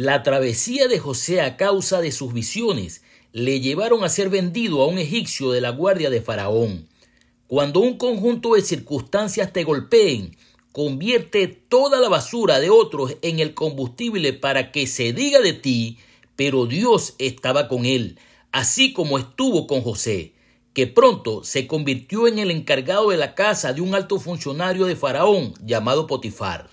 La travesía de José a causa de sus visiones le llevaron a ser vendido a un egipcio de la guardia de Faraón. Cuando un conjunto de circunstancias te golpeen, convierte toda la basura de otros en el combustible para que se diga de ti, pero Dios estaba con él, así como estuvo con José, que pronto se convirtió en el encargado de la casa de un alto funcionario de Faraón llamado Potifar.